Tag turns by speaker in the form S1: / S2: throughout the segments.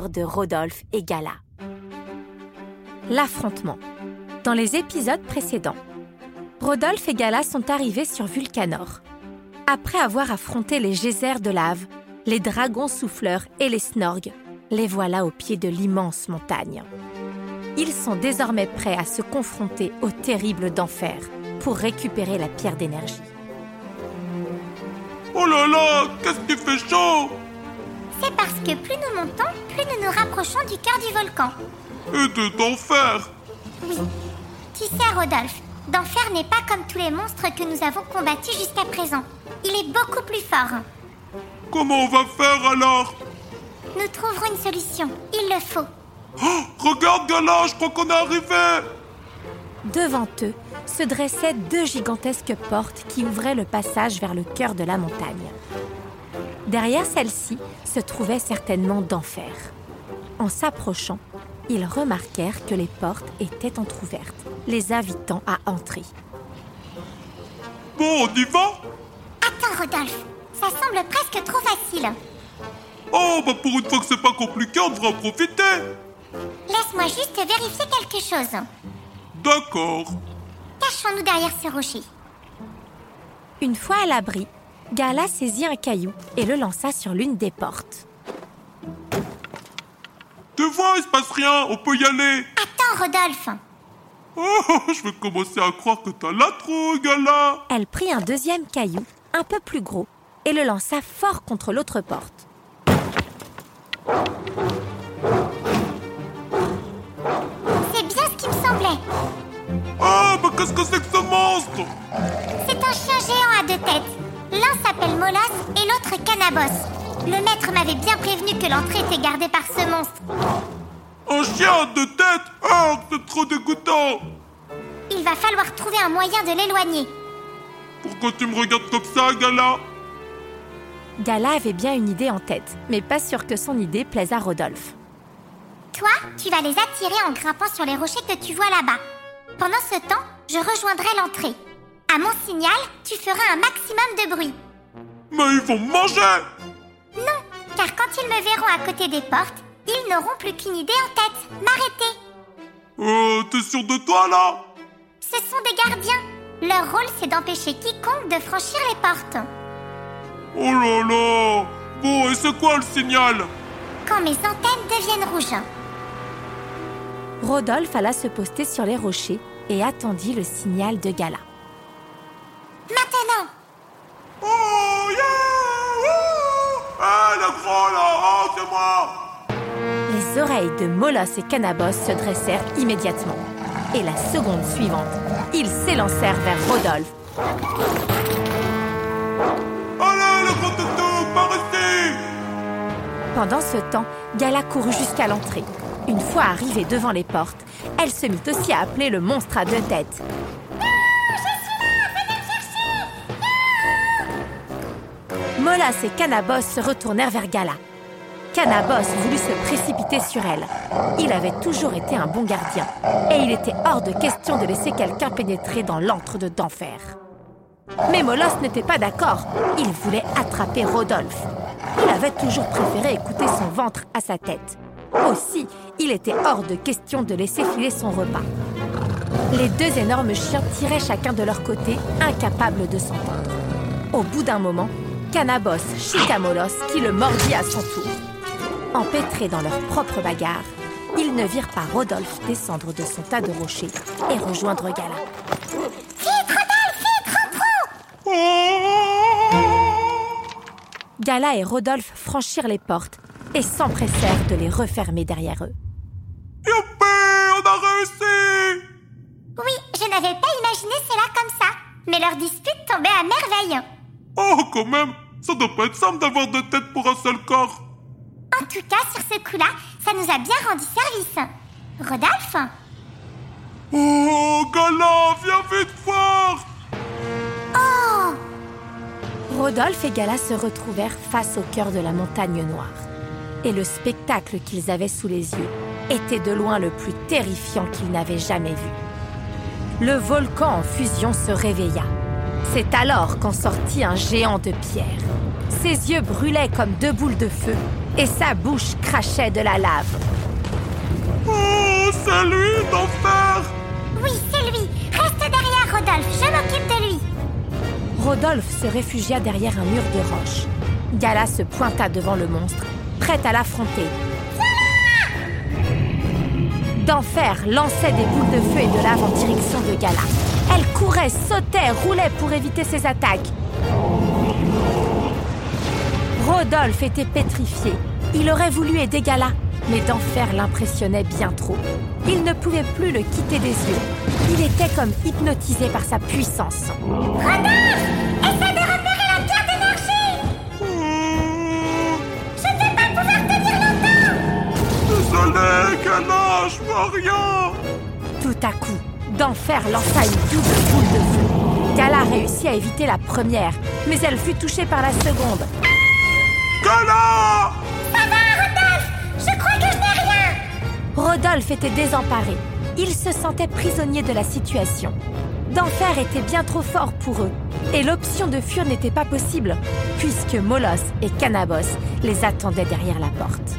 S1: de
S2: Rodolphe et Gala. L'affrontement. Dans les épisodes précédents, Rodolphe et Gala sont arrivés sur Vulcanor. Après avoir affronté les geysers de lave, les dragons souffleurs et les snorgs, les voilà au pied de l'immense montagne. Ils sont désormais prêts à se confronter au terrible d'enfer pour récupérer la pierre d'énergie.
S3: Oh là là, qu'est-ce qui fait chaud?
S4: C'est parce que plus nous montons, plus nous nous rapprochons du cœur du volcan.
S3: Et de d'enfer
S4: Oui. Tu sais, Rodolphe, d'enfer n'est pas comme tous les monstres que nous avons combattus jusqu'à présent. Il est beaucoup plus fort.
S3: Comment on va faire alors?
S4: Nous trouverons une solution. Il le faut.
S3: Oh, Regarde Gala, je crois qu'on est arrivé
S2: Devant eux se dressaient deux gigantesques portes qui ouvraient le passage vers le cœur de la montagne. Derrière celles-ci se trouvait certainement d'enfer. En s'approchant, ils remarquèrent que les portes étaient entr'ouvertes, les invitant à entrer.
S3: Bon, on y va?
S4: Attends, Rodolphe. Ça semble presque trop facile.
S3: Oh, bah pour une fois que c'est pas compliqué, on devrait en profiter
S4: Laisse-moi juste vérifier quelque chose.
S3: D'accord.
S4: Cachons-nous derrière ce rocher.
S2: Une fois à l'abri, Gala saisit un caillou et le lança sur l'une des portes.
S3: Tu vois, il se passe rien, on peut y aller
S4: Attends, Rodolphe.
S3: Oh, je vais commencer à croire que t'as la trouille, Gala
S2: Elle prit un deuxième caillou, un peu plus gros, et le lança fort contre l'autre porte.
S4: C'est bien ce qui me semblait.
S3: Ah, mais qu'est-ce que c'est que ce monstre?
S4: C'est un chien géant à deux têtes. L'un s'appelle Molas et l'autre Cannabos. Le maître m'avait bien prévenu que l'entrée était gardée par ce monstre.
S3: Un chien à deux têtes Oh, c'est trop dégoûtant
S4: Il va falloir trouver un moyen de l'éloigner.
S3: Pourquoi tu me regardes comme ça, Gala?
S2: Gala avait bien une idée en tête, mais pas sûr que son idée plaise à Rodolphe.
S4: Toi, tu vas les attirer en grimpant sur les rochers que tu vois là-bas. Pendant ce temps, je rejoindrai l'entrée. À mon signal, tu feras un maximum de bruit.
S3: Mais ils vont me manger
S4: Non, car quand ils me verront à côté des portes, ils n'auront plus qu'une idée en tête. M'arrêter.
S3: Euh, t'es sûr de toi, là?
S4: Ce sont des gardiens. Leur rôle, c'est d'empêcher quiconque de franchir les portes.
S3: Oh là là Bon, et c'est quoi le signal?
S4: Quand mes antennes deviennent rouges.
S2: Rodolphe alla se poster sur les rochers et attendit le signal de Gala.
S4: Maintenant,
S3: Oh, yeah Ouh Ah, le gros, là c'est moi
S2: Les oreilles de Molos et Cannabos se dressèrent immédiatement. Et la seconde suivante, ils s'élancèrent vers Rodolphe.
S3: Allez, le gros toutou, par ici
S2: Pendant ce temps, Gala courut jusqu'à l'entrée. Une fois arrivée devant les portes, elle se mit aussi à appeler le monstre à deux têtes. Et Cannabos se retournèrent vers Gala. Cannabos voulut se précipiter sur elle. Il avait toujours été un bon gardien, et il était hors de question de laisser quelqu'un pénétrer dans l'antre de d'enfer. Mais Molos n'était pas d'accord. Il voulait attraper Rodolphe. Il avait toujours préféré écouter son ventre à sa tête. Aussi, il était hors de question de laisser filer son repas. Les deux énormes chiens tiraient chacun de leur côté, incapables de s'entendre. Au bout d'un moment, Canabos Chicamolos qui le mordit à son tour. Empêtrés dans leur propre bagarre, ils ne virent pas Rodolphe descendre de son tas de rochers et rejoindre Gala. Gala et Rodolphe franchirent les portes et s'empressèrent de les refermer derrière eux.
S3: Youpi, on a réussi
S4: Oui, je n'avais pas imaginé cela comme ça. Mais leur dispute tombait à merveille.
S3: Oh, quand même, ça doit pas être simple d'avoir deux têtes pour un seul corps.
S4: En tout cas, sur ce coup-là, ça nous a bien rendu service. Rodolphe
S3: Oh, Gala, viens vite voir
S4: Oh
S2: Rodolphe et Gala se retrouvèrent face au cœur de la montagne noire. Et le spectacle qu'ils avaient sous les yeux était de loin le plus terrifiant qu'ils n'avaient jamais vu. Le volcan en fusion se réveilla. C'est alors qu'en sortit un géant de pierre. Ses yeux brûlaient comme deux boules de feu et sa bouche crachait de la lave.
S3: Oh, c'est lui, d'enfer
S4: Oui, c'est lui. Reste derrière, Rodolphe. Je m'occupe de lui.
S2: Rodolphe se réfugia derrière un mur de roche. Gala se pointa devant le monstre, prête à l'affronter. D'enfer lançait des boules de feu et de lave en direction de Gala. Elle courait, sautait, roulait pour éviter ses attaques. Rodolphe était pétrifié. Il aurait voulu aider Gala, mais d'enfer l'impressionnait bien trop. Il ne pouvait plus le quitter des yeux. Il était comme hypnotisé par sa puissance.
S4: Essaie de repérer la pierre d'énergie
S3: Oh,
S4: Je ne vais pas pouvoir tenir longtemps
S3: Désolé, Gala, je vois rien
S2: Tout à coup, d'enfer lança une double boule de feu. Gala réussit à éviter la première, mais elle fut touchée par la seconde.
S3: Gala
S4: Je crois que je n'ai rien
S2: Rodolphe était désemparé. Il se sentait prisonnier de la situation. D'enfer était bien trop fort pour eux, et l'option de fuir n'était pas possible, puisque Molos et Canabos les attendaient derrière la porte.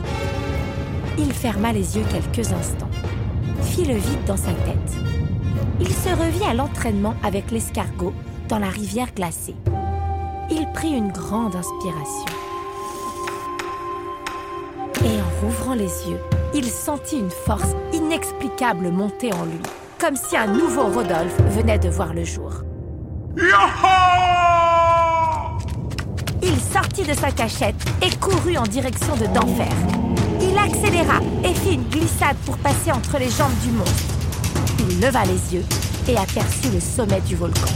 S2: Il ferma les yeux quelques instants, fit le vide dans sa tête. Il se revit à l'entraînement avec l'escargot dans la rivière glacée. Il prit une grande inspiration. Et en rouvrant les yeux, il sentit une force inexplicable monter en lui, comme si un nouveau Rodolphe venait de voir le jour. Il sortit de sa cachette et courut en direction de d'enfer. Il accéléra et fit une glissade pour passer entre les jambes du monstre. Il leva les yeux et aperçut le sommet du volcan.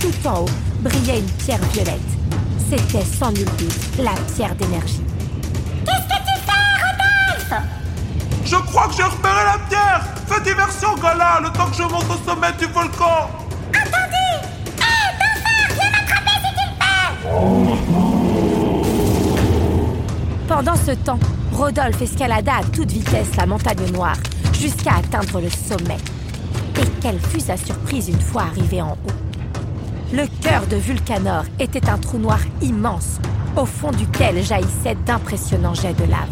S2: Tout en haut brillait une pierre violette. C'était sans nul doute la pierre d'énergie.
S4: Qu'est-ce que tu fais, Rodolphe?
S3: Je crois que j'ai repéré la pierre Fais diversion, Gala, le temps que je monte au sommet du volcan
S4: Entendu Hé, d'enfer Viens m'attraper si tu peux
S2: Pendant ce temps, Rodolphe escalada à toute vitesse la montagne noire jusqu'à atteindre le sommet. Et quelle fut sa surprise une fois arrivé en haut. Le cœur de Vulcanor était un trou noir immense, au fond duquel jaillissaient d'impressionnants jets de lave.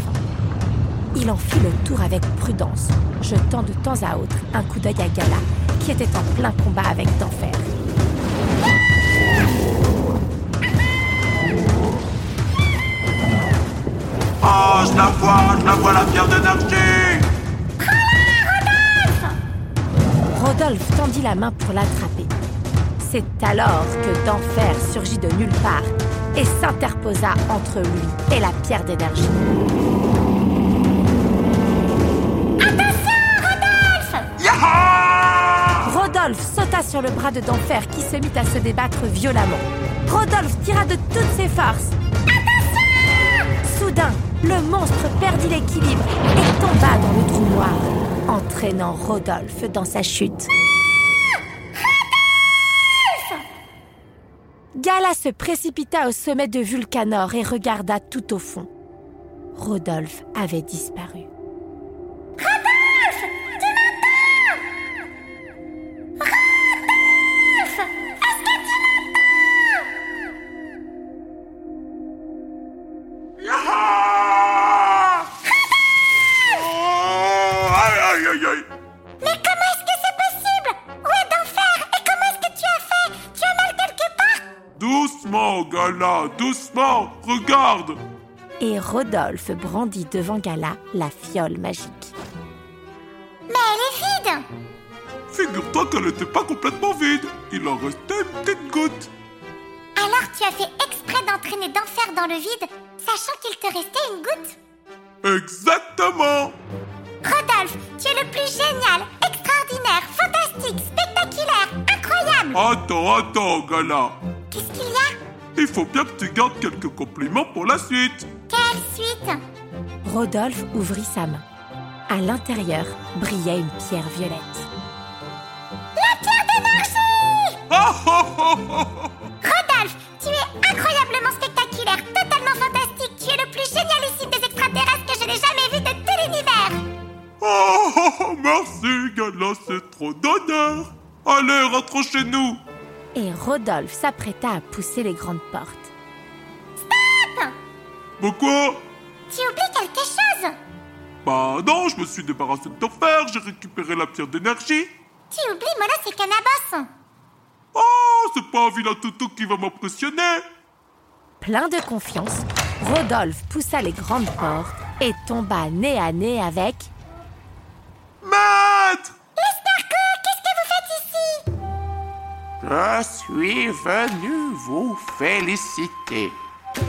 S2: Il en fit le tour avec prudence, jetant de temps à autre un coup d'œil à Gala, qui était en plein combat avec d'enfer.
S3: Oh, je la vois, je la vois, la pierre d'énergie
S2: Rodolphe tendit la main pour l'attraper. C'est alors que d'enfer surgit de nulle part et s'interposa entre lui et la pierre d'énergie.
S3: Yaha
S2: Rodolphe sauta sur le bras de d'enfer qui se mit à se débattre violemment. Rodolphe tira de toutes ses forces. Soudain, le monstre perdit l'équilibre et tomba dans le trou noir, entraînant Rodolphe dans sa chute. Gala se précipita au sommet de Vulcanor et regarda tout au fond. Rodolphe avait disparu.
S3: Aïe
S4: Mais comment est-ce que c'est possible? Ouais, d'enfer Et comment est-ce que tu as fait? Tu as mal quelque part?
S3: Doucement, Gala, doucement Regarde.
S2: Et Rodolphe brandit devant Gala la fiole magique.
S4: Mais elle est vide!
S3: Figure-toi qu'elle n'était pas complètement vide. Il en restait une petite goutte.
S4: Alors tu as fait exprès d'entraîner d'enfer dans le vide, sachant qu'il te restait une goutte?
S3: Exactement
S4: Rodolphe, tu es le plus génial, extraordinaire, fantastique, spectaculaire, incroyable
S3: Attends, attends, Gala.
S4: Qu'est-ce qu'il y a?
S3: Il faut bien que tu gardes quelques compliments pour la suite.
S4: Quelle suite?
S2: Rodolphe ouvrit sa main. À l'intérieur brillait une pierre violette.
S4: La pierre d'énergie
S3: Ah, ah, ah, rentrons chez nous.
S2: Et Rodolphe s'apprêta à pousser les grandes portes.
S3: Pourquoi
S4: Tu oublies quelque chose?
S3: Bah non, je me suis débarrassé de ton fer, j'ai récupéré la pierre d'énergie.
S4: Tu oublies Molos et Cannabos
S3: Oh, c'est pas un vilain toutou qui va m'impressionner.
S2: Plein de confiance, Rodolphe poussa les grandes portes et tomba nez à nez avec
S3: Maître
S5: Je suis venu vous féliciter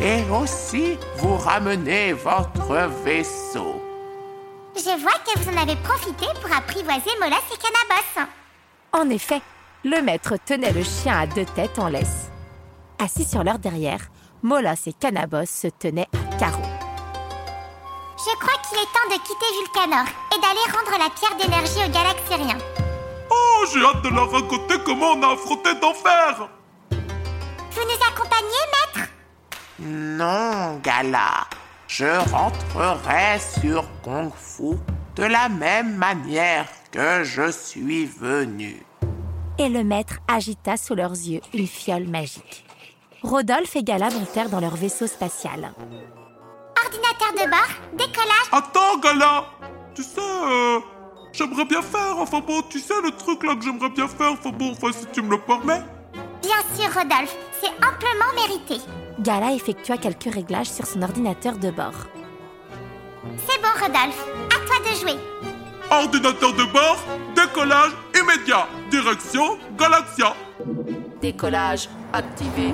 S5: et aussi vous ramener votre vaisseau.
S4: Je vois que vous en avez profité pour apprivoiser Molos et Cannabos.
S2: En effet, le maître tenait le chien à deux têtes en laisse. Assis sur leur derrière, Molos et Cannabos se tenaient à carreau.
S4: Je crois qu'il est temps de quitter Vulcanor et d'aller rendre la pierre d'énergie aux galaxiens.
S3: Oh, j'ai hâte de leur raconter comment on a affronté d'enfer.
S4: Vous nous accompagnez, maître?
S5: Non, Gala, je rentrerai sur Kung Fu de la même manière que je suis venu.
S2: Et le maître agita sous leurs yeux une fiole magique. Rodolphe et Gala montèrent dans leur vaisseau spatial.
S4: Ordinateur de bord, décollage.
S3: Attends, Gala. Tu sais, euh, j'aimerais bien faire. Enfin bon, tu sais le truc là que j'aimerais bien faire. Enfin bon, enfin si tu me le permets.
S4: Bien sûr, Rodolphe, c'est amplement mérité.
S2: Gala effectua quelques réglages sur son ordinateur de bord.
S4: C'est bon, Rodolphe, à toi de jouer.
S3: Ordinateur de bord, décollage immédiat. Direction Galaxia.
S6: Décollage activé.